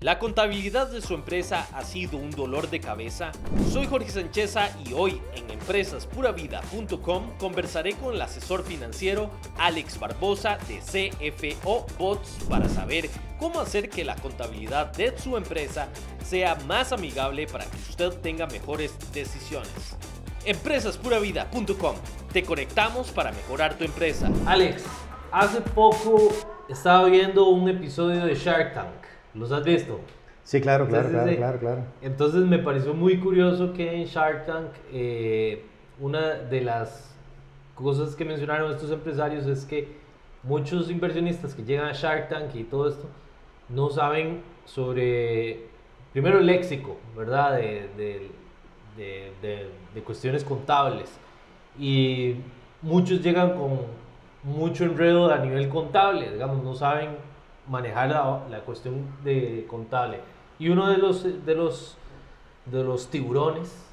¿La contabilidad de su empresa ha sido un dolor de cabeza? Soy Jorge Sancheza y hoy en empresaspura.vida.com conversaré con el asesor financiero Alex Barbosa de CFO Bots para saber cómo hacer que la contabilidad de su empresa sea más amigable para que usted tenga mejores decisiones. Empresaspura.vida.com Te conectamos para mejorar tu empresa. Alex, hace poco estaba viendo un episodio de Shark Tank. ¿Los has visto? Sí, claro, claro, claro, claro, claro. Entonces me pareció muy curioso que en Shark Tank eh, una de las cosas que mencionaron estos empresarios es que muchos inversionistas que llegan a Shark Tank y todo esto no saben sobre, primero el léxico, ¿verdad? De, de, de, de cuestiones contables. Y muchos llegan con mucho enredo a nivel contable, digamos, no saben manejar la, cuestión de contable. Y uno de los, de, los, de los tiburones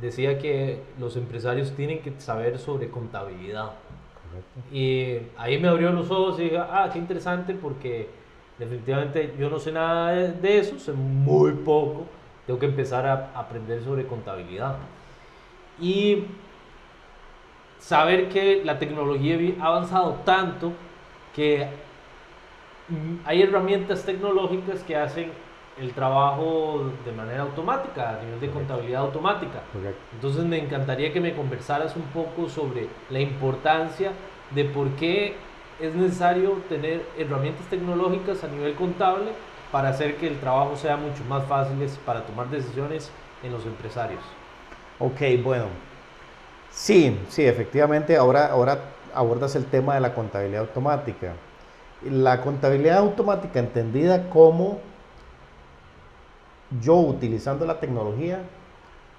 decía que los empresarios tienen que saber sobre contabilidad. Y ahí me abrió los ojos y dije, ah, qué interesante porque definitivamente yo no sé nada de, eso, sé muy poco, tengo que empezar a aprender sobre contabilidad. Y saber que la tecnología ha avanzado tanto que hay herramientas tecnológicas que hacen el trabajo de manera automática, a nivel de contabilidad automática. Entonces me encantaría que me conversaras un poco sobre la importancia de por qué es necesario tener herramientas tecnológicas a nivel contable para hacer que el trabajo sea mucho más fácil para tomar decisiones en los empresarios. Ok, bueno. Sí, sí, efectivamente, ahora, ahora abordas el tema de la contabilidad automática la contabilidad automática entendida como yo utilizando la tecnología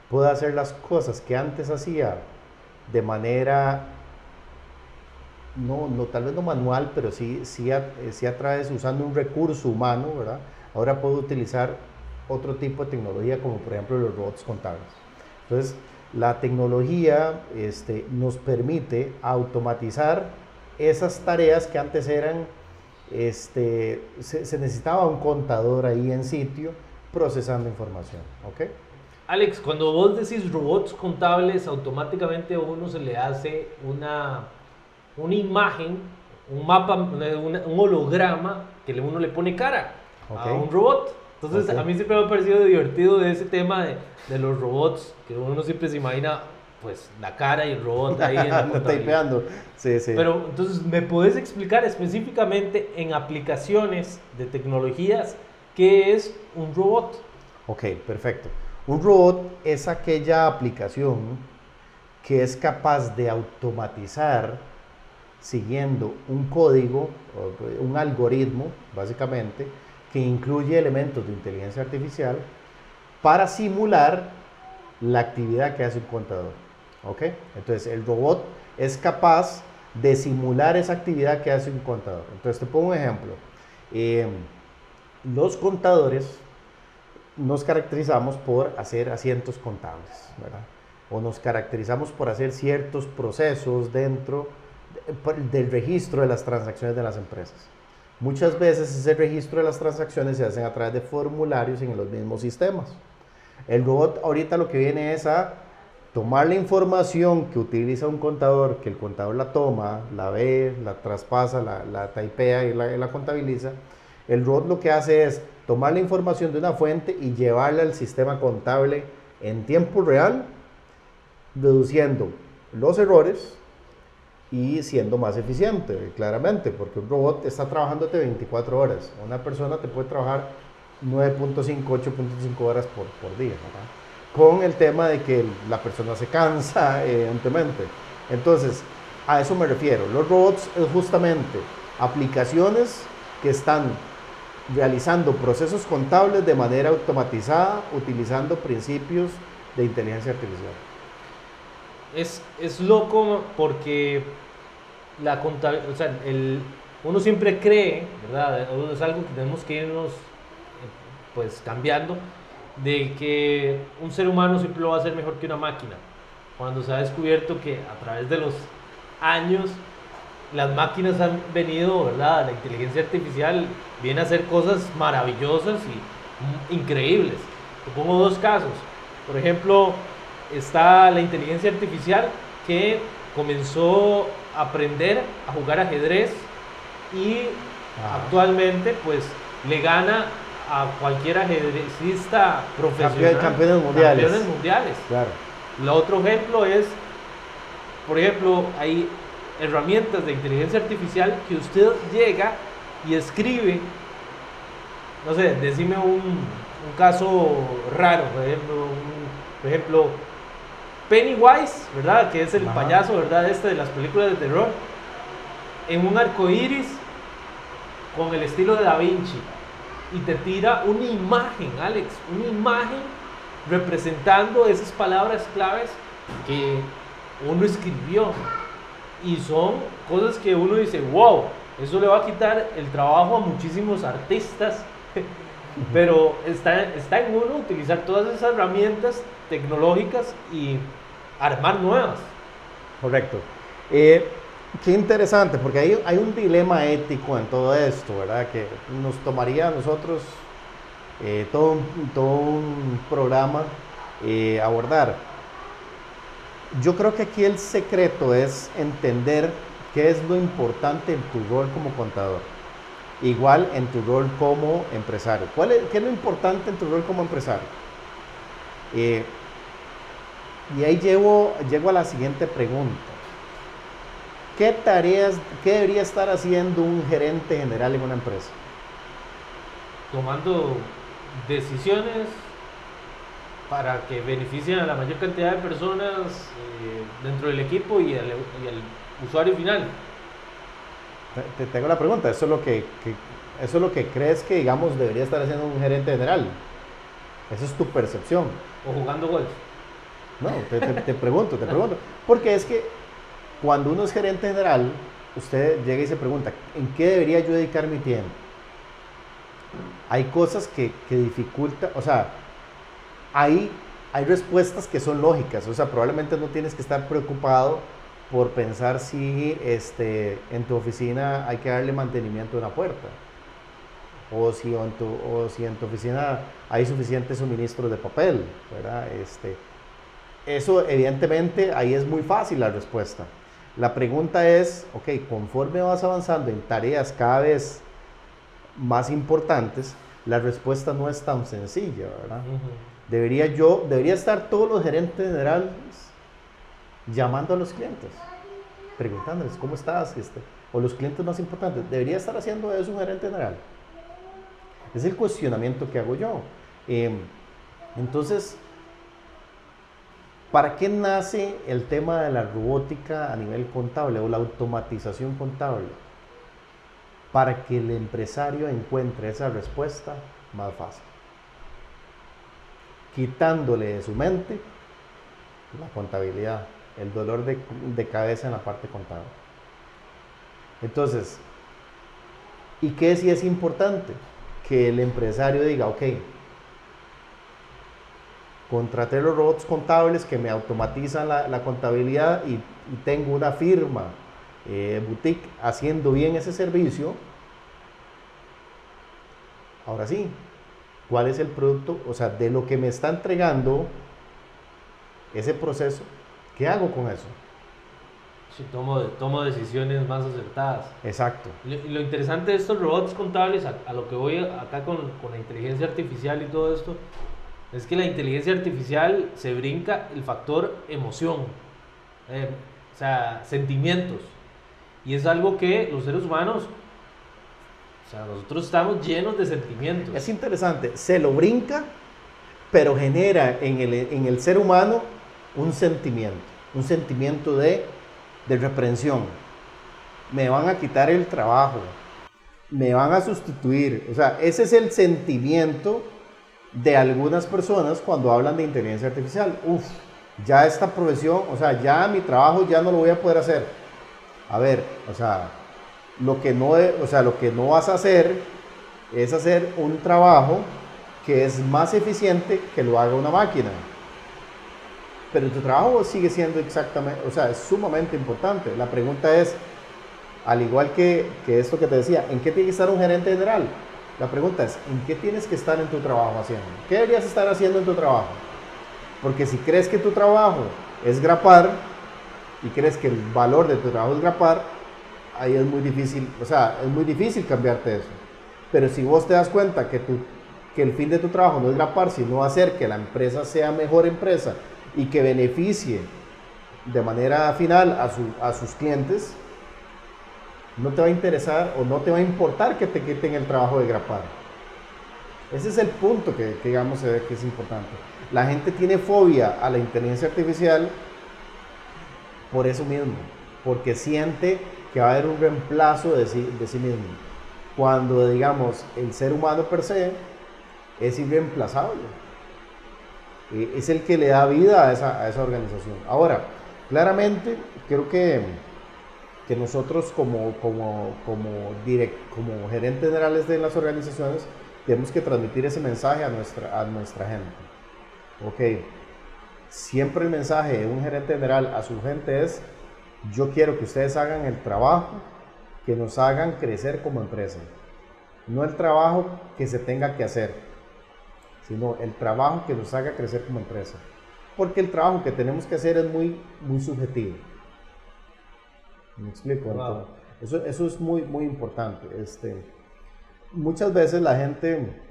puedo hacer las cosas que antes hacía de manera, no, no tal vez no manual, pero sí, sí, a, sí a través, usando un recurso humano, ¿verdad? Ahora puedo utilizar otro tipo de tecnología como por ejemplo los robots contables. Entonces, la tecnología este, nos permite automatizar esas tareas que antes eran este, se, necesitaba un contador ahí en sitio procesando información. ¿ok? Alex, cuando vos decís robots contables, automáticamente a uno se le hace una, una imagen, un mapa, un holograma que uno le pone cara a un robot. Entonces, a mí siempre me ha parecido divertido de ese tema de, de los robots, que uno siempre se imagina pues la cara y el robot ahí en la Sí, sí. Pero entonces, ¿me puedes explicar específicamente en aplicaciones de tecnologías qué es un robot? Ok, perfecto. Un robot es aquella aplicación que es capaz de automatizar siguiendo un código, un algoritmo, básicamente, que incluye elementos de inteligencia artificial para simular la actividad que hace un contador. ¿Ok? Entonces el robot es capaz de simular esa actividad que hace un contador. Entonces te pongo un ejemplo. Em, los contadores nos caracterizamos por hacer asientos contables, ¿verdad? O nos caracterizamos por hacer ciertos procesos dentro del registro de las transacciones de las empresas. Muchas veces ese registro de las transacciones se hacen a través de formularios en los mismos sistemas. El robot ahorita lo que viene es a tomar la información que utiliza un contador, que el contador la toma, la ve, la traspasa, la, la taipea y la, contabiliza, el robot lo que hace es tomar la información de una fuente y llevarla al sistema contable en tiempo real, deduciendo los errores y siendo más eficiente, claramente, porque un robot está trabajándote 24 horas, una persona te puede trabajar 9.5, 8.5 horas por, por día. ¿verdad? Con el tema de que la persona se cansa, evidentemente. Entonces, a eso me refiero. Los robots es justamente aplicaciones que están realizando procesos contables de manera automatizada utilizando principios de inteligencia artificial. Es, es loco porque la o sea, el, uno siempre cree, ¿verdad? Es algo que tenemos que irnos eh, pues cambiando, de que un ser humano siempre lo va a hacer mejor que una máquina. Cuando se ha descubierto que a través de los años las máquinas han venido, ¿verdad? La inteligencia artificial viene a hacer cosas maravillosas y increíbles. Te pongo dos casos. Por ejemplo, está la inteligencia artificial que comenzó a aprender a jugar ajedrez y actualmente pues le gana a cualquier ajedrecista profesional. campeones mundiales. Campeones mundiales. Claro. El otro ejemplo es, por ejemplo, hay herramientas de inteligencia artificial que usted llega y escribe, no sé, decime un, un caso raro, por ejemplo, por ejemplo, Pennywise, ¿verdad? Que es el payaso, ¿verdad? Este de las películas de terror, en un arco iris con el estilo de Da Vinci y te tira una imagen, Alex, una imagen representando esas palabras claves que uno escribió. Y son cosas que uno dice, wow, eso le va a quitar el trabajo a muchísimos artistas. Pero está, está en uno utilizar todas esas herramientas tecnológicas y armar nuevas. Correcto. Eh, qué interesante, porque hay, hay un dilema ético en todo esto, ¿verdad? Que nos tomaría a nosotros eh, todo, un, todo un programa eh, abordar. Yo creo que aquí el secreto es entender qué es lo importante en tu rol como contador. Igual en tu rol como empresario. ¿Cuál es, ¿Qué es lo importante en tu rol como empresario? Eh, y ahí llego, llego a la siguiente pregunta. ¿Qué tareas, qué debería estar haciendo un gerente general en una empresa? Tomando decisiones para que beneficien a la mayor cantidad de personas eh, dentro del equipo y al, usuario final. Te, tengo la pregunta, ¿eso es, lo que, ¿eso es lo que crees que, digamos, debería estar haciendo un gerente general? Esa es tu percepción. O jugando golf. No, te, te pregunto, te pregunto. Porque es que cuando uno es gerente general, usted llega y se pregunta, ¿en qué debería yo dedicar mi tiempo? Hay cosas que, que dificultan, o sea, hay, hay respuestas que son lógicas, o sea, probablemente no tienes que estar preocupado por pensar si este, en tu oficina hay que darle mantenimiento a una puerta, o si, en tu, o si en tu oficina hay suficientes suministros de papel, ¿verdad? Este, eso evidentemente ahí es muy fácil la respuesta. La pregunta es, ok, conforme vas avanzando en tareas cada vez más importantes, la respuesta no es tan sencilla, ¿verdad? Debería yo, debería estar todos los gerentes generales llamando a los clientes, preguntándoles cómo estás, este, o los clientes más importantes. Debería estar haciendo eso un gerente general. Es el cuestionamiento que hago yo. Em, entonces, ¿Para qué nace el tema de la robótica a nivel contable o la automatización contable? Para que el empresario encuentre esa respuesta más fácil. Quitándole de su mente la contabilidad, el dolor de, cabeza en la parte contable. Entonces, ¿y qué si es importante? Que el empresario diga, ok, contraté los robots contables que me automatizan la, contabilidad y, tengo una firma eh, boutique haciendo bien ese servicio. Ahora sí, ¿cuál es el producto? O sea, de lo que me está entregando ese proceso, ¿qué hago con eso? Sí, tomo, tomo decisiones más acertadas. Exacto. Lo, lo interesante de estos robots contables, a, lo que voy acá con, con la inteligencia artificial y todo esto, es que la inteligencia artificial se brinca el factor emoción, eh, o sea, sentimientos. Y es algo que los seres humanos, o sea, nosotros estamos llenos de sentimientos. Es interesante, se lo brinca, pero genera en el, en el ser humano un sentimiento, un sentimiento de, de reprensión. Me van a quitar el trabajo, me van a sustituir, o sea, ese es el sentimiento de algunas personas cuando hablan de inteligencia artificial. Uf, ya esta profesión, o sea, ya mi trabajo ya no lo voy a poder hacer. A ver, o sea, lo que no, o sea, lo que no vas a hacer es hacer un trabajo que es más eficiente que lo haga una máquina. Pero tu trabajo sigue siendo exactamente, o sea, es sumamente importante. La pregunta es, Al igual que, que esto que te decía, ¿en qué tiene que estar un gerente general? La pregunta es, ¿en qué tienes que estar en tu trabajo haciendo? ¿Qué deberías estar haciendo en tu trabajo? Porque si crees que tu trabajo es grapar y crees que el valor de tu trabajo es grapar, ahí es muy difícil, o sea, es muy difícil cambiarte eso. Pero si vos te das cuenta que, tu, que el fin de tu trabajo no es grapar, sino hacer que la empresa sea mejor empresa y que beneficie de manera final a, a sus clientes, no te va a interesar o no te va a importar que te quiten el trabajo de grapar. Ese es el punto que, que digamos que es importante. La gente tiene fobia a la inteligencia artificial por eso mismo, porque siente que va a haber un reemplazo de sí, de sí mismo. Cuando, digamos, el ser humano per se es irreemplazable. Eh, es el que le da vida a esa, a esa organización. Ahora, claramente, creo que, que nosotros como, como, como, direct, como gerentes generales de las organizaciones tenemos que transmitir ese mensaje a nuestra, a nuestra gente. Ok, siempre el mensaje de un gerente general a su gente es, yo quiero que ustedes hagan el trabajo que nos hagan crecer como empresa. No el trabajo que se tenga que hacer, sino el trabajo que nos haga crecer como empresa. Porque el trabajo que tenemos que hacer es muy, muy subjetivo. ¿Me explico? eso, eso es muy, muy importante. Este, muchas veces la gente,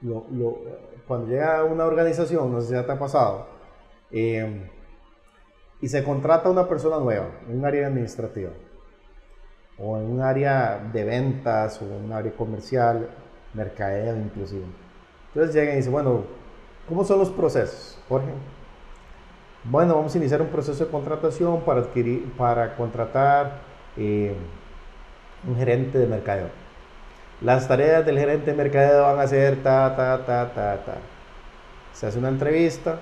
lo, lo, cuando llega a una organización, no sé si ya te ha pasado, eh, y se contrata a una persona nueva en un área administrativa o en un área de ventas o en un área comercial, mercadeo inclusive. Entonces llega y dice, bueno, ¿cómo son los procesos, Jorge? Bueno, vamos a iniciar un proceso de contratación para, adquirir, para contratar eh, un gerente de mercadeo. Las tareas del gerente de mercadeo van a ser ta, ta, ta, ta, ta. Se hace una entrevista,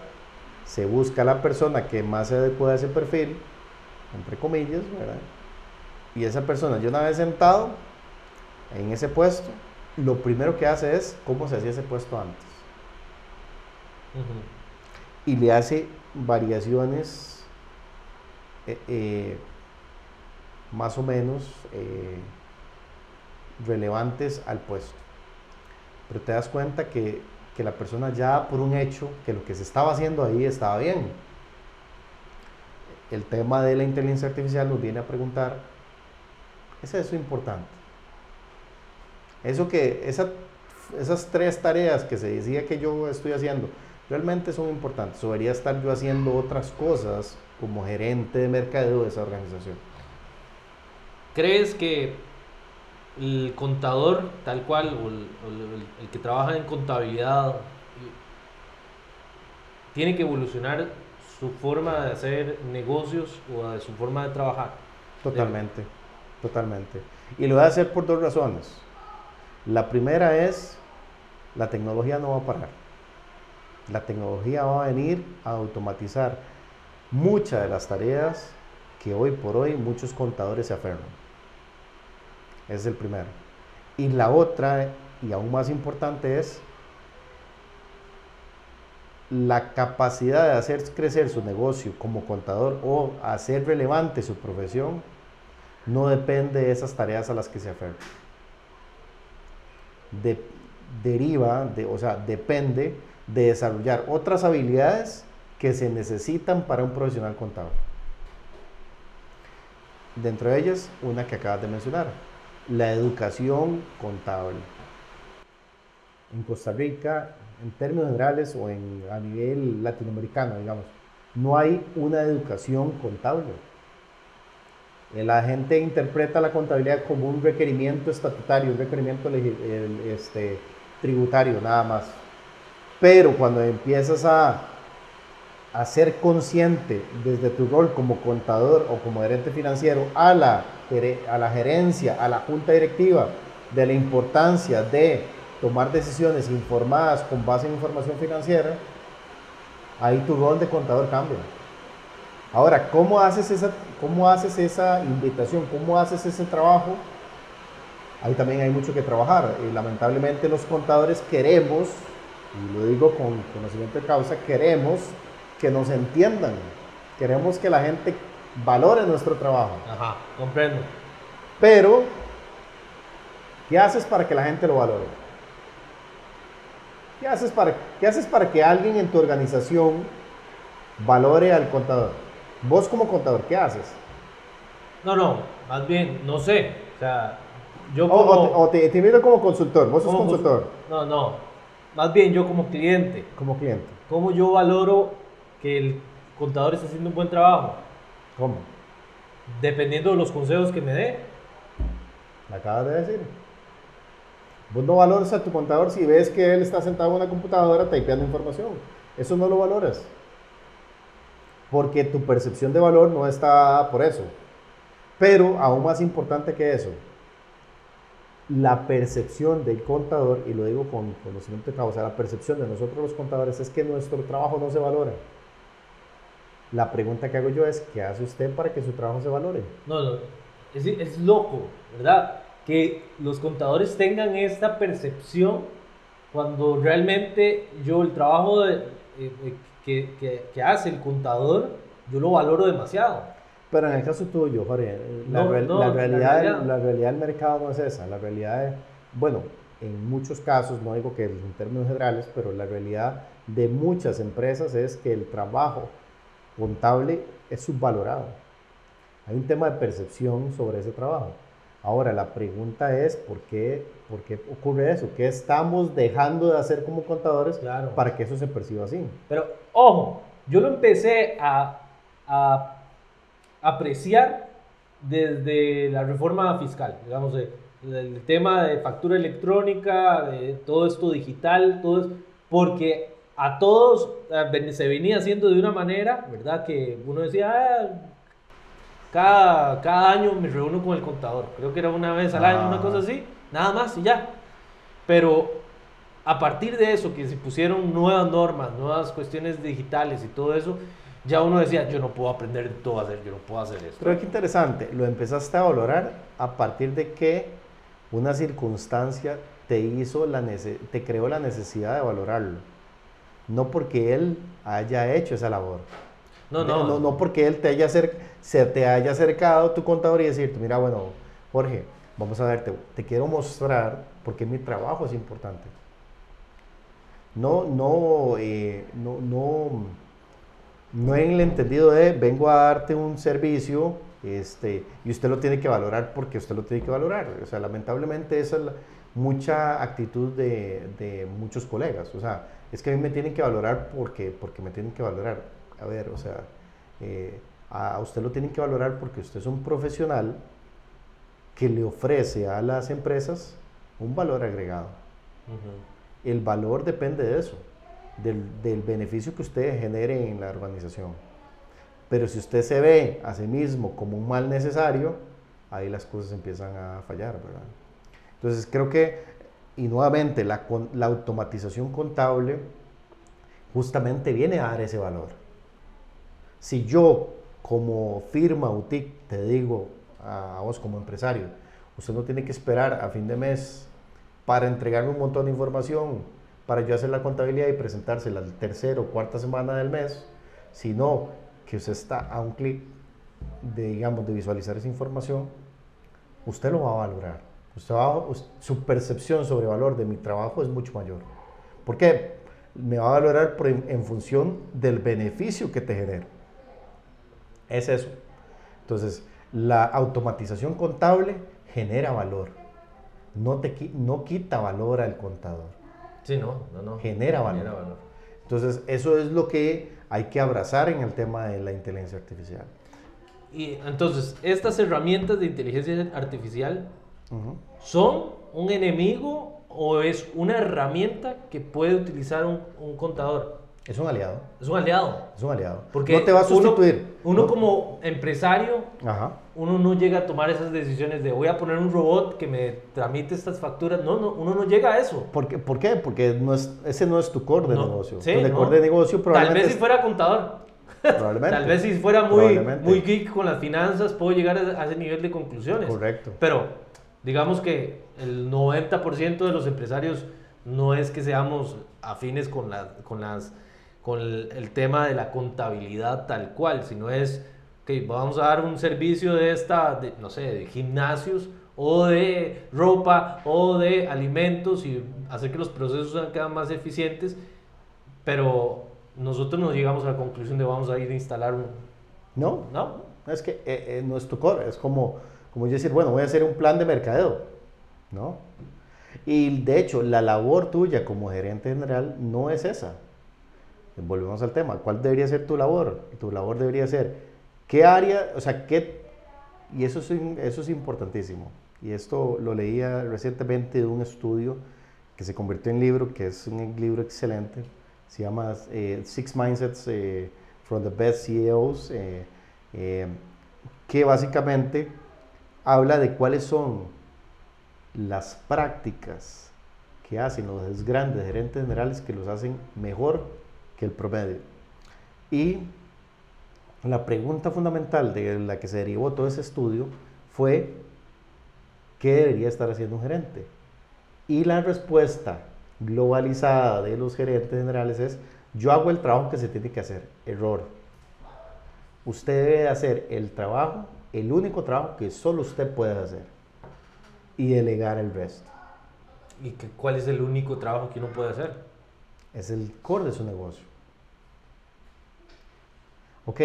se busca la persona que más se adecua a ese perfil, entre comillas, ¿verdad? Y esa persona, yo una vez sentado en ese puesto, lo primero que hace es cómo se hacía ese puesto antes. Y le hace variaciones eh, eh, más o menos eh, relevantes al puesto. Pero te das cuenta que que la persona ya por un hecho que lo que se estaba haciendo ahí estaba bien. El tema de la inteligencia artificial nos viene a preguntar, ¿es eso importante? Eso que, esas tres tareas que se decía que yo estoy haciendo, realmente son importantes. debería estar yo haciendo otras cosas como gerente de mercadeo de esa organización. ¿Crees que el contador tal cual, o el, que trabaja en contabilidad, tiene que evolucionar su forma de hacer negocios o su forma de trabajar. Totalmente, totalmente. Y lo voy a hacer por dos razones. La primera es, la tecnología no va a parar. La tecnología va a venir a automatizar muchas de las tareas que hoy por hoy muchos contadores se aferran es el primero. Y la otra, y aún más importante, es la capacidad de hacer crecer su negocio como contador o hacer relevante su profesión no depende de esas tareas a las que se aferra. deriva, de, o sea, depende de desarrollar otras habilidades que se necesitan para un profesional contador. Dentro de ellas, una que acabas de mencionar, la educación contable. En Costa Rica, en términos generales o en, a nivel latinoamericano, digamos, no hay una educación contable. La gente interpreta la contabilidad como un requerimiento estatutario, un requerimiento este, tributario, nada más. Pero cuando empiezas a, a ser consciente desde tu rol como contador o como gerente financiero a la a la gerencia, a la junta directiva, de la importancia de tomar decisiones informadas con base en información financiera, ahí tu rol de contador cambia. Ahora, ¿cómo haces esa, cómo haces esa invitación? ¿Cómo haces ese trabajo? Ahí también hay mucho que trabajar. Y lamentablemente los contadores queremos, y lo digo con conocimiento de causa, queremos que nos entiendan. Queremos que la gente valore nuestro trabajo. Ajá, comprendo. Pero, ¿qué haces para que la gente lo valore? ¿Qué haces para, qué haces para que alguien en tu organización valore al contador? Vos como contador, ¿qué haces? No, no, más bien, no sé. O sea, yo O, como... o te, o te- te miro como consultor, vos sos consultor, No, no. Más bien yo como cliente. como cliente. ¿Cómo yo valoro que el contador está haciendo un buen trabajo? ¿Cómo? Dependiendo de los consejos que me dé. Me acabas de decir. Vos no valoras a tu contador si ves que él está sentado en una computadora typeando información. Eso no lo valoras. Porque tu percepción de valor no está por eso. Pero aún más importante que eso, la percepción del contador, y lo digo con conocimiento de causa, la percepción de nosotros los contadores es que nuestro trabajo no se valora. La pregunta que hago yo es, ¿qué hace usted para que su trabajo se valore? No, no. Es, es loco, ¿verdad? Que los contadores tengan esta percepción cuando realmente yo el trabajo eh, eh, que- que hace el contador, yo lo valoro demasiado. Pero en el caso tuyo, Jorge, la, No, real- no, la la realidad, realidad. la realidad del mercado no es esa. La realidad, es- bueno, en muchos casos, no digo que en términos generales, pero la realidad de muchas empresas es que el trabajo contable es subvalorado. Hay un tema de percepción sobre ese trabajo. Ahora, la pregunta es, ¿por qué, por qué ocurre eso? ¿Qué estamos dejando de hacer como contadores Claro. para que eso se perciba así? Pero, ojo, yo lo empecé a, a apreciar desde la reforma fiscal, digamos, eh, el tema de factura electrónica, de todo esto digital, todo porque a todos eh, se venía haciendo de una manera, ¿verdad? Que uno decía, "Ah, cada, cada año me reúno con el contador, creo que era una vez al año, una Ah. cosa así, nada más y ya. Pero a partir de eso, que se pusieron nuevas normas, nuevas cuestiones digitales y todo eso, ya uno decía, yo no puedo aprender todo hacer, yo no puedo hacer esto. Pero qué interesante, lo empezaste a valorar a partir de que una circunstancia te hizo la te creó la necesidad de valorarlo. No porque él haya hecho esa labor. No, no, no, no porque él te haya se te haya acercado tu contador y decirte, mira, bueno, Jorge, vamos a ver, te, quiero mostrar porque mi trabajo es importante. No, no, eh, no, no, no en el entendido de vengo a darte un servicio este, y usted lo tiene que valorar porque usted lo tiene que valorar. O sea, lamentablemente esa es la- mucha actitud de, de muchos colegas. O sea, es que a mí me tienen que valorar porque, porque me tienen que valorar. A ver, o sea, eh, a usted lo tienen que valorar porque usted es un profesional que le ofrece a las empresas un valor agregado. El valor depende de eso, del, beneficio que usted genere en la organización. Pero si usted se ve a sí mismo como un mal necesario, ahí las cosas empiezan a fallar, ¿verdad? Entonces creo que, y nuevamente, la, la automatización contable justamente viene a dar ese valor. Si yo como firma UTIC te digo a vos como empresario, usted no tiene que esperar a fin de mes para entregarme un montón de información, para yo hacer la contabilidad y presentársela el tercero o cuarta semana del mes, sino que usted está a un clic de, digamos, de visualizar esa información, usted lo va a valorar. Usted va su percepción sobre valor de mi trabajo es mucho mayor. ¿Por qué? Me va a valorar en, función del beneficio que te genera. Es eso. Entonces, la automatización contable genera valor. No, te, no quita valor al contador. Sí, no, no, no. Genera valor. Genera valor. Entonces, eso es lo que hay que abrazar en el tema de la inteligencia artificial. Y entonces, estas herramientas de inteligencia artificial Ujú. son un enemigo o es una herramienta que puede utilizar un, un contador. Es un aliado. Es un aliado. Es un aliado. Porque no te va a uno- sustituir. Uno, No- como empresario, Ajá. Uno no llega a tomar esas decisiones de voy a poner un robot que me tramite estas facturas. No, no, uno no llega a eso. ¿Por qué? ¿Por qué? Porque no es, ese no es tu core de No, negocio. sí, tu de no. core de negocio Tal probablemente vez si fuera contador. probablemente. Tal vez si fuera muy, muy geek con las finanzas, puedo llegar a, a ese nivel de conclusiones. Correcto. Pero digamos que el 90% de los empresarios no es que seamos afines con, la- con, las, con el, el tema de la contabilidad tal cual, sino es ok, vamos a dar un servicio de esta, de, no sé, de gimnasios o de ropa o de alimentos y hacer que los procesos sean más eficientes, pero nosotros nos llegamos a la conclusión de vamos a ir a instalar un... No, no, es que eh, eh, no es tu core, es como, como yo decir, bueno, voy a hacer un plan de mercadeo, ¿no? Y de hecho, la labor tuya como gerente general no es esa. Volvemos al tema, ¿cuál debería ser tu labor? Tu labor debería ser, ¿qué área, o sea, qué, y eso es, eso es importantísimo, y esto lo leía recientemente de un estudio que se convirtió en libro, que es un libro excelente, se llama eh, Six Mindsets eh, from the Best CEOs, eh, que básicamente habla de cuáles son las prácticas que hacen los grandes gerentes generales que los hacen mejor que el promedio. Y la pregunta fundamental de la que se derivó todo ese estudio fue, ¿qué debería estar haciendo un gerente? Y la respuesta globalizada de los gerentes generales es, yo hago el trabajo que se tiene que hacer. Error. Usted debe hacer el trabajo, el único trabajo que solo usted puede hacer y delegar el resto. ¿Y que, cuál es el único trabajo que uno puede hacer? Es el core de su negocio. Ok.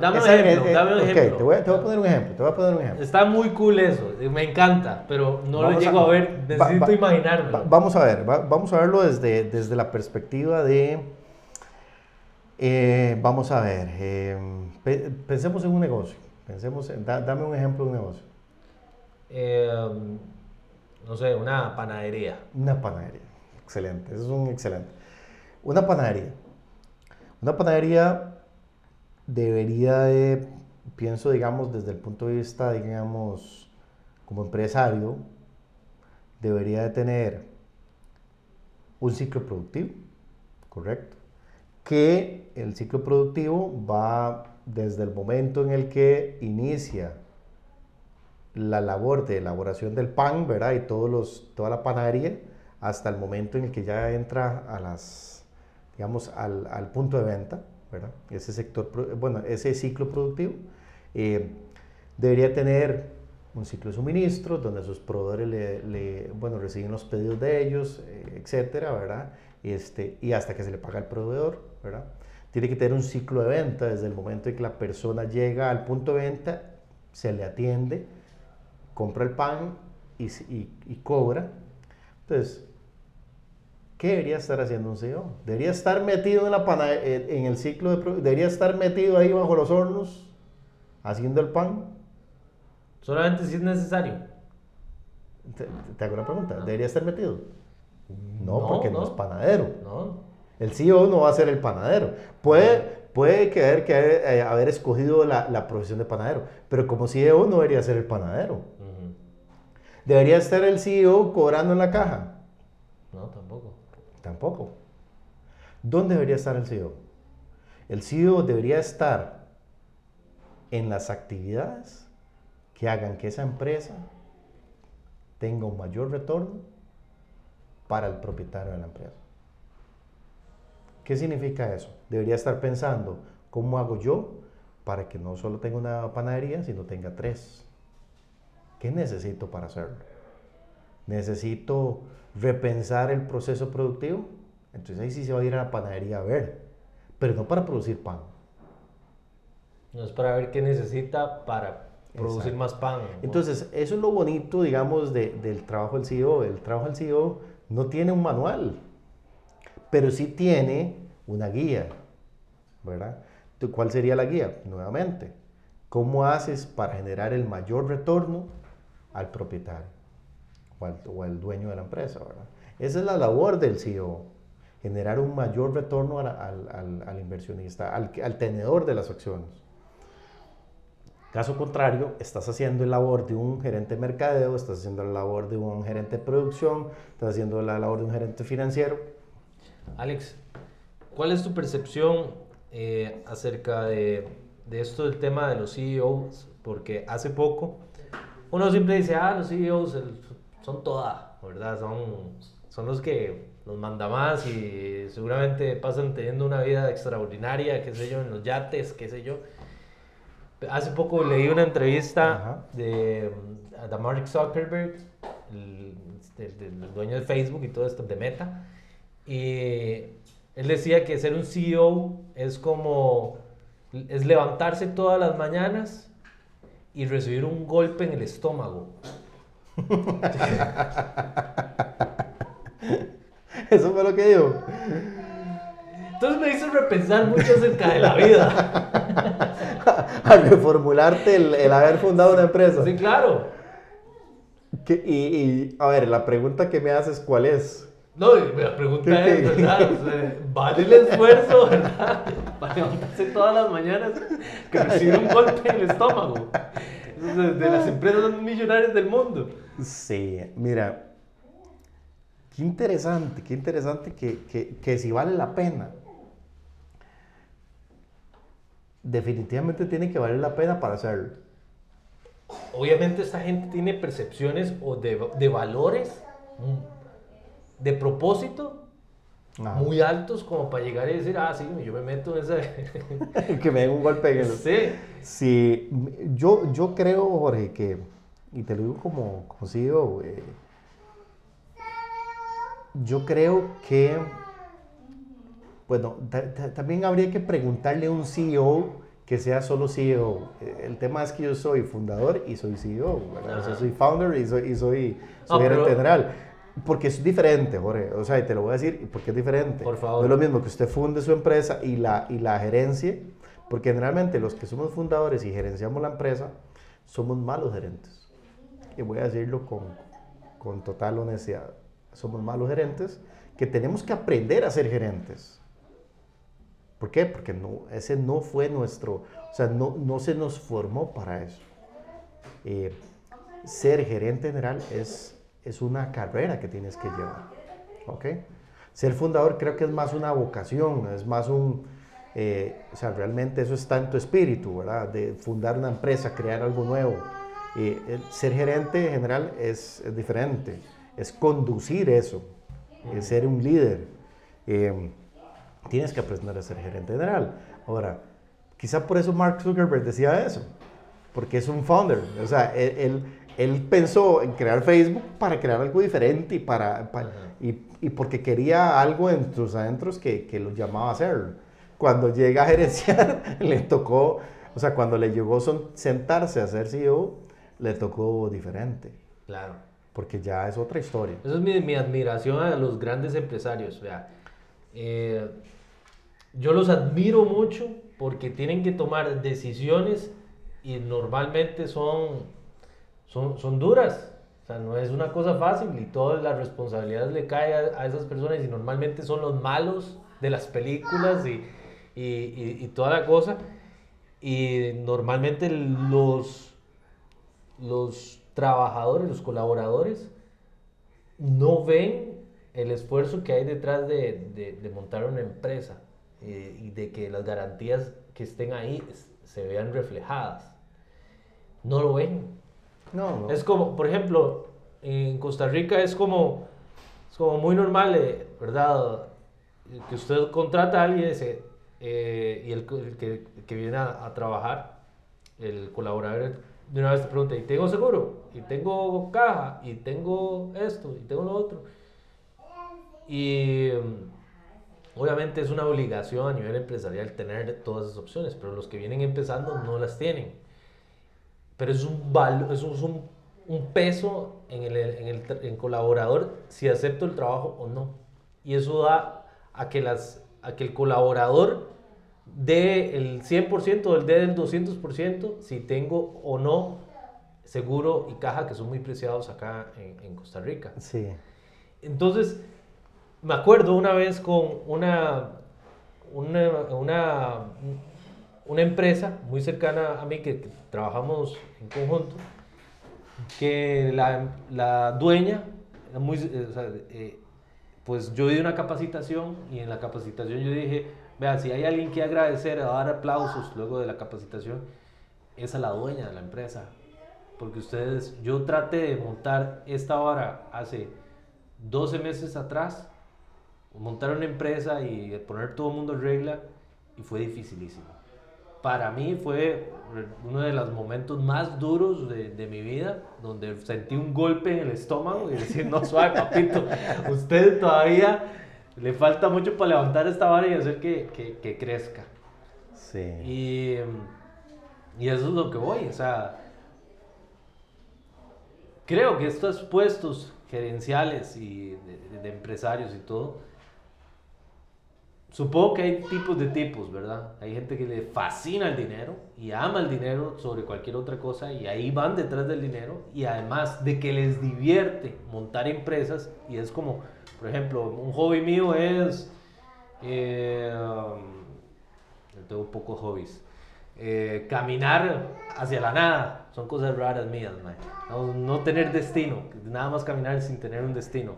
Dame un ejemplo, dame un ejemplo. Te voy, a, poner un ejemplo, te voy a poner un ejemplo. Está muy cool eso, me encanta, pero no lo llego a, ver, necesito imaginarlo. vamos a ver, vamos a verlo desde, desde la perspectiva de, eh, vamos a ver, eh, pensemos en un negocio, pensemos, dame un ejemplo de un negocio. Em, no sé, una panadería. Una panadería, excelente, eso es un excelente. Una panadería. Una panadería debería de, pienso, digamos, desde el punto de vista, digamos, como empresario, debería de tener un ciclo productivo, ¿correcto? Que el ciclo productivo va desde el momento en el que inicia la labor de elaboración del pan, ¿verdad? Y todos los, toda la panadería, hasta el momento en el que ya entra a las, digamos, al, al punto de venta. Ese sector, bueno, ese ciclo productivo eh, debería tener un ciclo de suministro donde sus proveedores le, bueno, reciben los pedidos de ellos, eh, etcétera, ¿verdad? Este, y hasta que se le paga al proveedor, ¿verdad? Tiene que tener un ciclo de venta desde el momento en que la persona llega al punto de venta, se le atiende, compra el pan y, y, y cobra. Entonces, ¿Qué debería estar haciendo un CEO? Debería estar metido en, la en el ciclo de... Debería estar metido ahí bajo los hornos, haciendo el pan. Solamente si es necesario. Te, hago una pregunta. ¿Debería estar metido? No, porque no. es panadero. El CEO no va a ser el panadero. Puede, puede que haber, que eh, haber, escogido la, la, profesión de panadero, pero como CEO no debería ser el panadero. ¿Debería estar el CEO cobrando en la caja? No, tampoco. Tampoco. ¿Dónde debería estar el CEO? El CEO debería estar en las actividades que hagan que esa empresa tenga un mayor retorno para el propietario de la empresa. ¿Qué significa eso? Debería estar pensando, ¿cómo hago yo para que no solo tenga una panadería, sino tenga tres? ¿Qué necesito para hacerlo? Necesito repensar el proceso productivo, entonces ahí sí se va a ir a la panadería a ver, pero no para producir pan. No es para ver qué necesita para producir más pan. Entonces, eso es lo bonito, digamos, del trabajo del CEO. El trabajo del CEO no tiene un manual, pero sí tiene una guía, ¿verdad? ¿Cuál sería la guía? Nuevamente, ¿cómo haces para generar el mayor retorno al propietario? O al, dueño de la empresa. ¿verdad? Esa es la labor del CEO, generar un mayor retorno al, inversionista, al, tenedor de las acciones. Caso contrario, estás haciendo la labor de un gerente de mercadeo, estás haciendo la labor de un gerente de producción, estás haciendo la labor de un gerente financiero. Alex, ¿cuál es tu percepción eh, acerca de, de, esto del tema de los CEOs? Porque hace poco uno siempre dice, ah, los CEOs, el son todas, ¿verdad? Son, son los que nos manda más y seguramente pasan teniendo una vida extraordinaria, qué sé yo, en los yates, qué sé yo. Hace poco leí una entrevista de, de Mark Zuckerberg, el, el, dueño de Facebook y todo esto, de Meta, y él decía que ser un CEO es como, es levantarse todas las mañanas y recibir un golpe en el estómago. Eso fue lo que dijo. Entonces me hizo repensar mucho acerca de la vida. A reformularte el, haber fundado una empresa. Sí, claro. y, y, a ver, la pregunta que me haces, ¿cuál es? No, la pregunta es, ¿verdad? ¿Vale el esfuerzo, verdad? Para levantarse todas las mañanas que recibir un golpe en el estómago. De, las empresas millonarias del mundo. Sí, mira, qué interesante, qué interesante que, que, que si vale la pena. Definitivamente tiene que valer la pena para hacerlo. Obviamente esta gente tiene percepciones o de, de valores de propósito muy altos como para llegar y decir, ah, sí, yo me meto en ese... que me den un golpe en el... Sí. Sí, yo, yo creo, Jorge, que, y te lo digo como, como CEO, eh, yo creo que, bueno, también habría que preguntarle a un CEO que sea solo CEO. El tema es que yo soy fundador y soy CEO, O sea, soy founder y soy, y soy, general. Porque es diferente, Jorge. O sea, y te lo voy a decir porque es diferente. Por favor. No es lo mismo que usted funde su empresa y la, y la gerencia, porque generalmente los que somos fundadores y gerenciamos la empresa, somos malos gerentes. Y voy a decirlo con, con total honestidad. Somos malos gerentes que tenemos que aprender a ser gerentes. ¿Por qué? Porque no, ese no fue nuestro, o sea, no, no se nos formó para eso. Eh, ser gerente general es es una carrera que tienes que llevar. ¿Ok? Ser fundador creo que es más una vocación, es más un... Eh, o sea, realmente eso está en tu espíritu, ¿verdad? De fundar una empresa, crear algo nuevo. Eh, ser gerente en general es, diferente, es conducir eso, es ser un líder. Eh, tienes que aprender a ser gerente general. Ahora, quizá por eso Mark Zuckerberg decía eso, porque es un founder, o sea, él pensó en crear Facebook para crear algo diferente y, para, y, porque quería algo en sus adentros que, que los llamaba a hacer. Cuando llega a gerenciar, le tocó, o sea, cuando le llegó son, sentarse a ser CEO, le tocó diferente. Claro. Porque ya es otra historia. Esa es mi, mi admiración a los grandes empresarios. O eh, yo los admiro mucho porque tienen que tomar decisiones y normalmente son son, son duras. O sea, no es una cosa fácil y todas las responsabilidades le caen a, esas personas y normalmente son los malos de las películas y, y, y, toda la cosa. Y normalmente los, los trabajadores, los colaboradores, no ven el esfuerzo que hay detrás de, de, de montar una empresa eh, y de que las garantías que estén ahí se vean reflejadas. No lo ven. No, Es como, por ejemplo, en Costa Rica es como, es como muy normal, eh, ¿verdad? Que usted contrata a alguien ese, eh, y el, que, que, viene a, trabajar, el colaborador de una vez te pregunta, ¿y tengo seguro? ¿Y tengo caja? ¿Y tengo esto? ¿Y tengo lo otro? Y mm, obviamente es una obligación a nivel empresarial tener todas esas opciones, pero los que vienen empezando no las tienen pero es un, es un, un, peso en el, en el en colaborador si acepto el trabajo o no. Y eso da a que, las, a que el colaborador dé el 100% o el dé del 200% si tengo o no seguro y caja que son muy preciados acá en, en Costa Rica. Sí. Entonces, me acuerdo una vez con una, una, una una empresa muy cercana a mí que, trabajamos en conjunto, que la, la dueña, muy, eh, pues yo di una capacitación y en la capacitación yo dije, vean, si hay alguien que agradecer, a dar aplausos luego de la capacitación, es a la dueña de la empresa. Porque ustedes, yo traté de montar esta hora hace 12 meses atrás, montar una empresa y poner todo el mundo en regla y fue dificilísimo para mí fue uno de los momentos más duros de, de, mi vida, donde sentí un golpe en el estómago y decir, no, suave, papito, usted todavía le falta mucho para levantar esta vara y hacer que, que, que crezca. Sí. Y, y, eso es lo que voy, o sea, creo que estos puestos gerenciales y de, de empresarios y todo, Supongo que hay tipos de tipos, ¿verdad? Hay gente que le fascina el dinero y ama el dinero sobre cualquier otra cosa y ahí van detrás del dinero y además de que les divierte montar empresas y es como, por ejemplo, un hobby mío es, eh, um, tengo pocos hobbies, eh, caminar hacia la nada, son cosas raras mías, no, no, tener destino, nada más caminar sin tener un destino,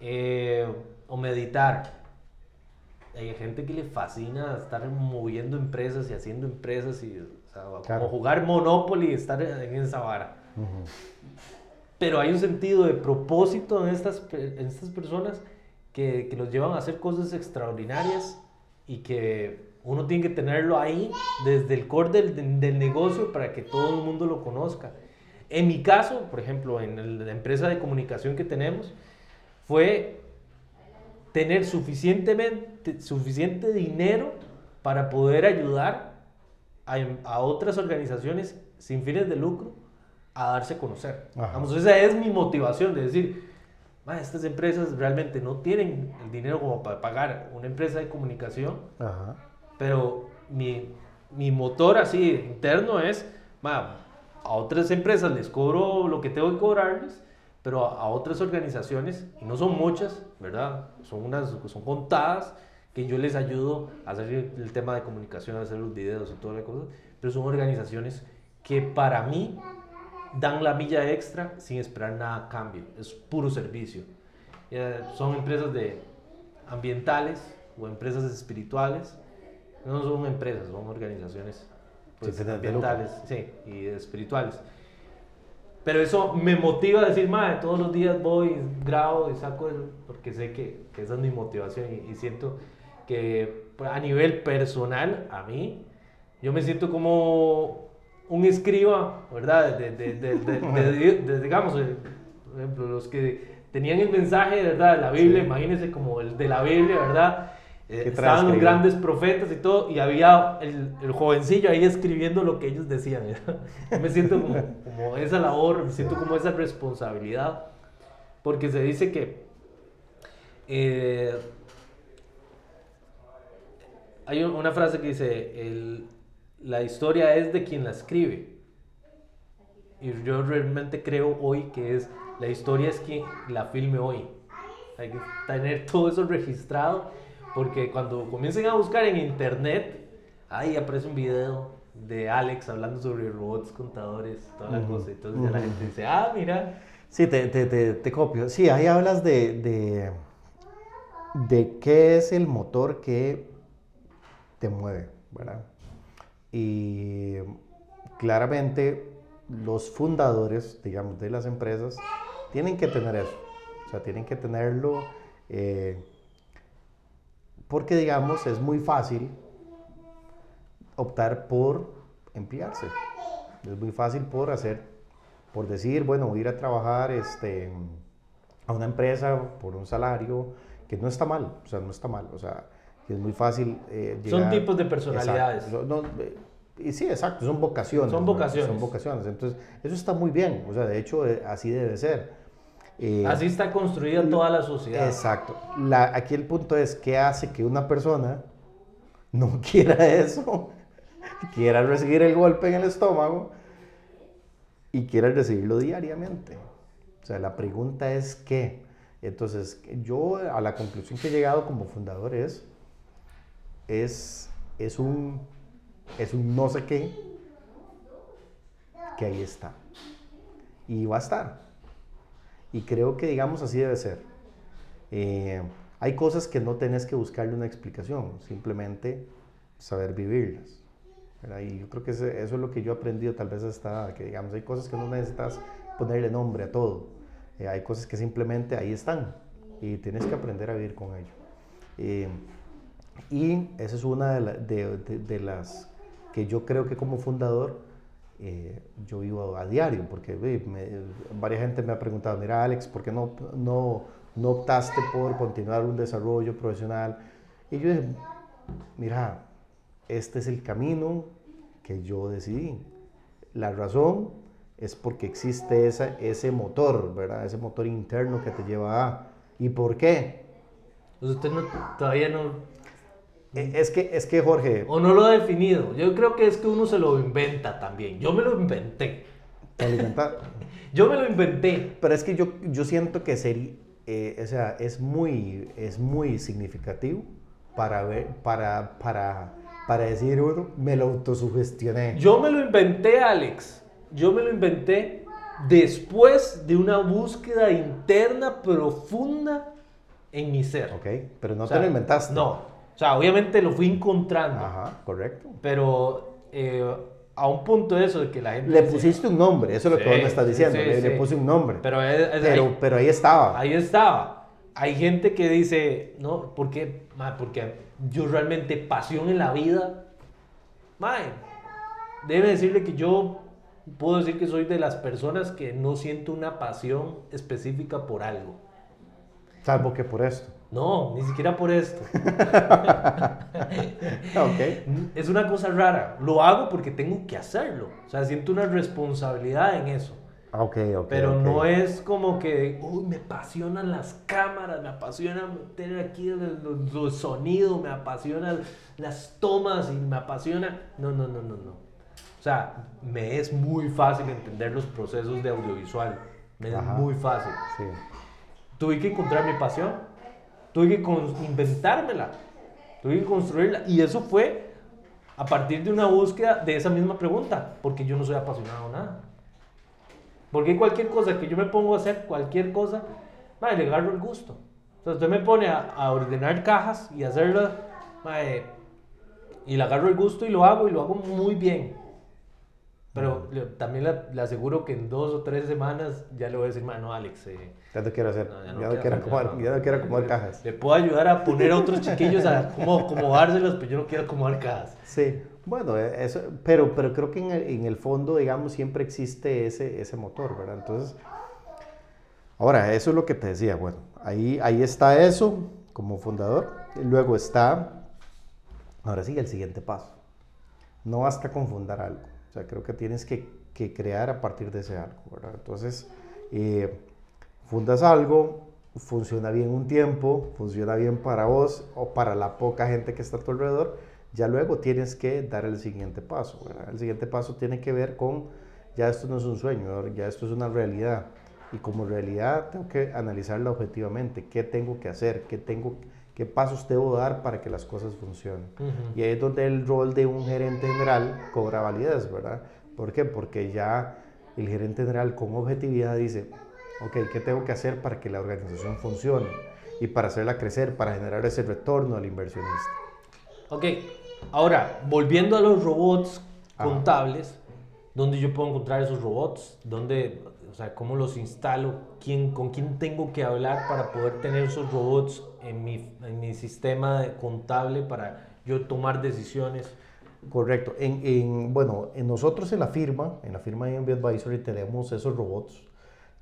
eh, o meditar. Hay gente que le fascina estar moviendo empresas y haciendo empresas y como jugar Monopoly y estar en esa vara. Pero hay un sentido de propósito en estas, en estas personas que, que, los llevan a hacer cosas extraordinarias y que uno tiene que tenerlo ahí desde el core del, del negocio para que todo el mundo lo conozca. En mi caso, por ejemplo, en la empresa de comunicación que tenemos, fue tener suficientemente, suficiente dinero para poder ayudar a, otras organizaciones sin fines de lucro a darse a conocer. Vamos, esa es mi motivación de decir, estas empresas realmente no tienen el dinero como para pagar una empresa de comunicación, pero mi, mi, motor así interno es, a otras empresas les cobro lo que tengo que cobrarles pero a, otras organizaciones, y no son muchas, ¿verdad? Son unas, son contadas, que yo les ayudo a hacer el tema de comunicación, a hacer los videos y toda la cosa, pero son organizaciones que para mí dan la milla extra sin esperar nada a cambio, es puro servicio. son empresas de ambientales o empresas espirituales, no son empresas, son organizaciones pues, ambientales sí, y espirituales. Pero eso me motiva a decir, madre, todos los días voy, grabo y saco, porque sé que, que esa es mi motivación y, siento que pues, a nivel personal, a mí, yo me siento como un escriba, ¿verdad? De, de, de, digamos, eh, por ejemplo, los que tenían el mensaje, ¿verdad? De la Biblia, imagínense como el de la Biblia, ¿verdad? Eh, estaban los grandes profetas y todo, y había el, el, jovencillo ahí escribiendo lo que ellos decían. me siento como, como, esa labor, me siento como esa responsabilidad, porque se dice que eh, hay una frase que dice, el, la historia es de quien la escribe. Y yo realmente creo hoy que es, la historia es quien la filme hoy. Hay que tener todo eso registrado porque cuando comiencen a buscar en internet, ahí aparece un video de Alex hablando sobre robots contadores, toda la cosa. Entonces ya la gente dice, ah, mira. Sí, te, te, te, te copio. Sí, ahí hablas de, de, de qué es el motor que te mueve, ¿verdad? Y claramente los fundadores, digamos, de las empresas, tienen que tener eso. O sea, tienen que tenerlo. Eh, porque, digamos, es muy fácil optar por emplearse. Es muy fácil por hacer, por decir, bueno, ir a trabajar este, a una empresa por un salario, que no está mal, o sea, no está mal, o sea, es muy fácil eh, Son tipos de personalidades. Eh, y sí, exacto, son vocaciones. Son vocaciones. Son vocaciones. Entonces, eso está muy bien, o sea, de hecho, eh, así debe ser. Eh, Así está construida toda la sociedad. Exacto. La, aquí el punto es, ¿qué hace que una persona no quiera eso? quiera recibir el golpe en el estómago y quiera recibirlo diariamente. O sea, la pregunta es ¿qué? Entonces, yo a la conclusión que he llegado como fundador es, es, es, un, es un no sé qué que ahí está. Y va a estar. Y creo que, digamos, así debe ser. Eh, hay cosas que no tenés que buscarle una explicación, simplemente saber vivirlas. Y yo creo que eso es lo que yo he aprendido tal vez hasta que, digamos, hay cosas que no necesitas ponerle nombre a todo. Eh, hay cosas que simplemente ahí están y tienes que aprender a vivir con ello. Eh, y esa es una de, de, de, las que yo creo que como fundador eh, yo vivo a diario, porque me, varias gente me ha preguntado, mira Alex, ¿por qué no, no, no optaste por continuar un desarrollo profesional? Y yo dije, mira, este es el camino que yo decidí. La razón es porque existe esa, ese motor, ¿verdad? Ese motor interno que te lleva a... ¿Y por qué? Pues usted no, todavía no... E, es que, es que Jorge... O no lo ha definido. Yo creo que es que uno se lo inventa también. Yo me lo inventé. ¿Te lo yo me lo inventé. Pero es que yo, yo siento que sería... Eh, o sea, es muy, es muy significativo para, ver, para, para, para decir uno, me lo autosugestioné. Yo me lo inventé, Alex yo me lo inventé después de una búsqueda interna profunda en mi ser. Ok, pero no te lo inventaste. No, o sea, obviamente lo fui encontrando. Ajá, correcto. Pero eh, a un punto de eso de que la gente... Le pusiste un nombre, eso es lo que vos me estás diciendo, le, puse un nombre. Pero, pero, ahí, estaba. Ahí estaba. Hay gente que dice, no, ¿por qué? porque yo realmente pasión en la vida, mae, debe decirle que yo puedo decir que soy de las personas que no siento una pasión específica por algo. Salvo que por esto. No, ni siquiera por esto. okay. Es una cosa rara. Lo hago porque tengo que hacerlo. O sea, siento una responsabilidad en eso. Ah, okay, okay, Pero no es como que, uy, me apasionan las cámaras, me apasiona tener aquí el, sonido, me apasiona las tomas y me apasiona. No, no, no, no, no. O sea, me es muy fácil entender los procesos de audiovisual. Me es muy fácil. Sí. Tuve que encontrar mi pasión. Tuve que inventármela. Tuve que construirla. Y eso fue a partir de una búsqueda de esa misma pregunta. Porque yo no soy apasionado a nada. Porque cualquier cosa que yo me pongo a hacer, cualquier cosa, madre, le agarro el gusto. Sea, usted me pone a, ordenar cajas y hacerlas, y le agarro el gusto y lo hago y lo hago muy bien. Pero también le, aseguro que en dos o tres semanas ya le voy a decir, no, Alex. Eh, ya te quiero hacer. ya, no, quiero acomodar, ya no quiero acomodar cajas. Le puedo ayudar a poner a otros chiquillos a cómo acomodárselos, pero yo no quiero acomodar cajas. Sí, bueno, eh, eso, pero, pero creo que en el, en el fondo, digamos, siempre existe ese, ese motor, ¿verdad? Entonces, ahora, eso es lo que te decía. Bueno, ahí, ahí está eso como fundador. Luego está, ahora sí, el siguiente paso. No basta con fundar algo o sea, creo que tienes que, que crear a partir de ese algo, ¿verdad? Entonces, eh, fundas algo, funciona bien un tiempo, funciona bien para vos o para la poca gente que está a tu alrededor, ya luego tienes que dar el siguiente paso, ¿verdad? El siguiente paso tiene que ver con, ya esto no es un sueño, ya esto es una realidad. Y como realidad tengo que analizarla objetivamente, qué tengo que hacer, qué tengo qué pasos debo dar para que las cosas funcionen. Y ahí es donde el rol de un gerente general cobra validez, ¿verdad? ¿Por qué? Porque ya el gerente general con objetividad dice, ok, ¿qué tengo que hacer para que la organización funcione? Y para hacerla crecer, para generar ese retorno al inversionista. Ok, ahora, volviendo a los robots contables, ¿dónde yo puedo encontrar esos robots? ¿Dónde, o sea, cómo los instalo? ¿Quién, ¿Con quién tengo que hablar para poder tener esos robots en mi, en mi sistema contable para yo tomar decisiones. Correcto. En, en, bueno, en nosotros en la firma, en la firma IMB Advisory tenemos esos robots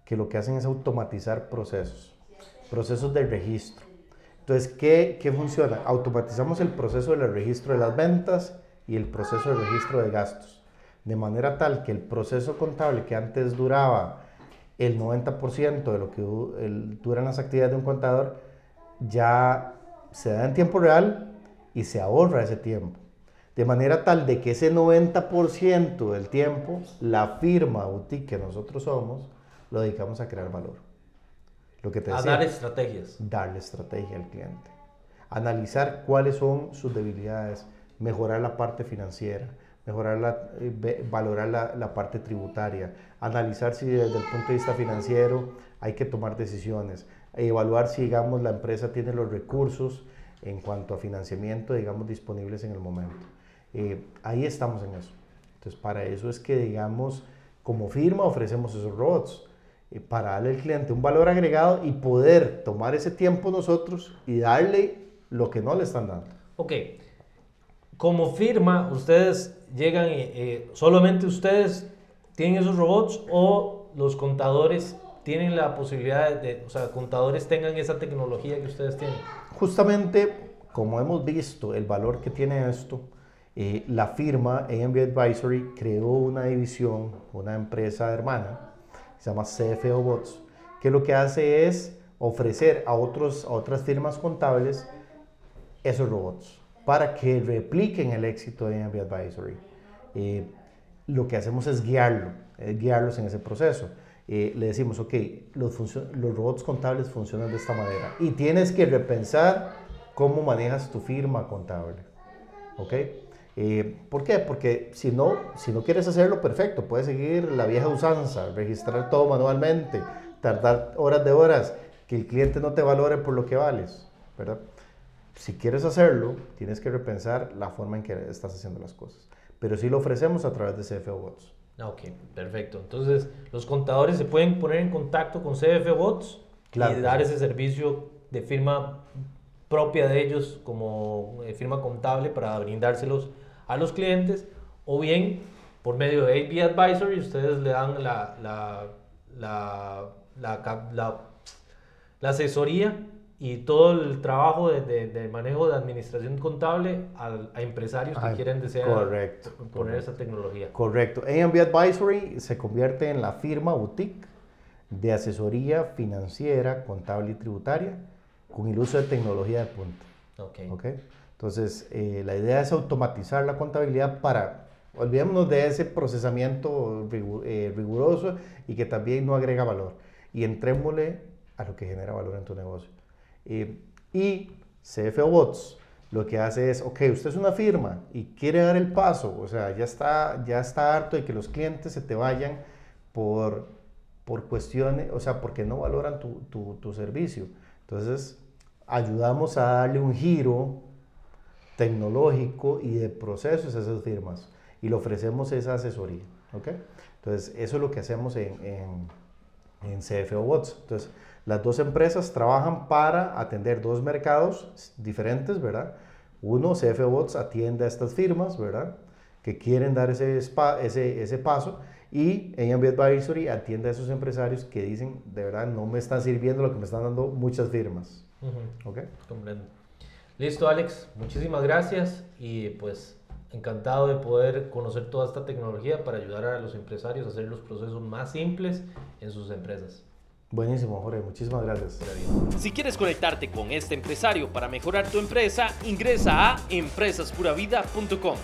que lo que hacen es automatizar procesos, procesos de registro. Entonces, ¿qué, ¿qué funciona? Automatizamos el proceso del registro de las ventas y el proceso de registro de gastos, de manera tal que el proceso contable que antes duraba el 90% de lo que duran las actividades de un contador, ya se da en tiempo real y se ahorra ese tiempo. De manera tal de que ese 90% del tiempo, la firma boutique que nosotros somos, lo dedicamos a crear valor. Lo que te a dar estrategias. Darle estrategia al cliente. Analizar cuáles son sus debilidades, mejorar la parte financiera, mejorar la, eh, valorar la, la, parte tributaria, analizar si desde el punto de vista financiero hay que tomar decisiones, evaluar si, digamos, la empresa tiene los recursos en cuanto a financiamiento, digamos, disponibles en el momento. Eh, ahí estamos en eso. Entonces, para eso es que, digamos, como firma ofrecemos esos robots, eh, para darle al cliente un valor agregado y poder tomar ese tiempo nosotros y darle lo que no le están dando. Ok. como firma, ustedes llegan, eh, solamente ustedes tienen esos robots o los contadores tienen la posibilidad de, o sea, contadores tengan esa tecnología que ustedes tienen. Justamente, como hemos visto el valor que tiene esto, eh, la firma AMB Advisory creó una división, una empresa hermana, se llama CFO Bots, que lo que hace es ofrecer a, otros, a otras firmas contables esos robots para que repliquen el éxito de AMB Advisory. Eh, lo que hacemos es guiarlo, guiarlos en ese proceso. Eh, le decimos, ok, los, los robots contables funcionan de esta manera y tienes que repensar cómo manejas tu firma contable. ¿Ok? Eh, ¿Por qué? Porque si no, si no quieres hacerlo, perfecto, puedes seguir la vieja usanza, registrar todo manualmente, tardar horas de horas, que el cliente no te valore por lo que vales, ¿verdad? Si quieres hacerlo, tienes que repensar la forma en que estás haciendo las cosas. Pero sí lo ofrecemos a través de CFO Bots. Ok, perfecto. Entonces, los contadores se pueden poner en contacto con CFO Bots y dar ese servicio de firma propia de ellos como eh, firma contable para brindárselos a los clientes o bien por medio de AB Advisory ustedes le dan la, la, la, la, la asesoría y todo el trabajo de, de, manejo de administración contable a, a empresarios que quieren desear poner esa tecnología. Correcto. AMB Advisory se convierte en la firma boutique de asesoría financiera, contable y tributaria con el uso de tecnología de punta. Okay. okay. Entonces, eh, la idea es automatizar la contabilidad para, olvidémonos de ese procesamiento eh, riguroso y que también no agrega valor. Y entrémosle a lo que genera valor en tu negocio. Eh, y CFO Bots lo que hace es, ok, usted es una firma y quiere dar el paso, o sea, ya está, ya está harto de que los clientes se te vayan por, por cuestiones, o sea, porque no valoran tu, tu, tu servicio. Entonces, ayudamos a darle un giro tecnológico y de procesos a esas firmas y le ofrecemos esa asesoría. ¿ok? Entonces, eso es lo que hacemos en, en, en CFO Bots. Entonces, las dos empresas trabajan para atender dos mercados diferentes, ¿verdad? Uno, CFO Bots atiende a estas firmas, ¿verdad? Que quieren dar ese, ese, ese paso y AMB Advisory atiende a esos empresarios que dicen, de verdad, no me están sirviendo lo que me están dando muchas firmas. ¿Ok? Comprendo. Listo, Alex. Muchísimas gracias y pues encantado de poder conocer toda esta tecnología para ayudar a los empresarios a hacer los procesos más simples en sus empresas. Buenísimo, Jorge. Muchísimas gracias. Si quieres conectarte con este empresario para mejorar tu empresa, ingresa a empresaspuravida.com.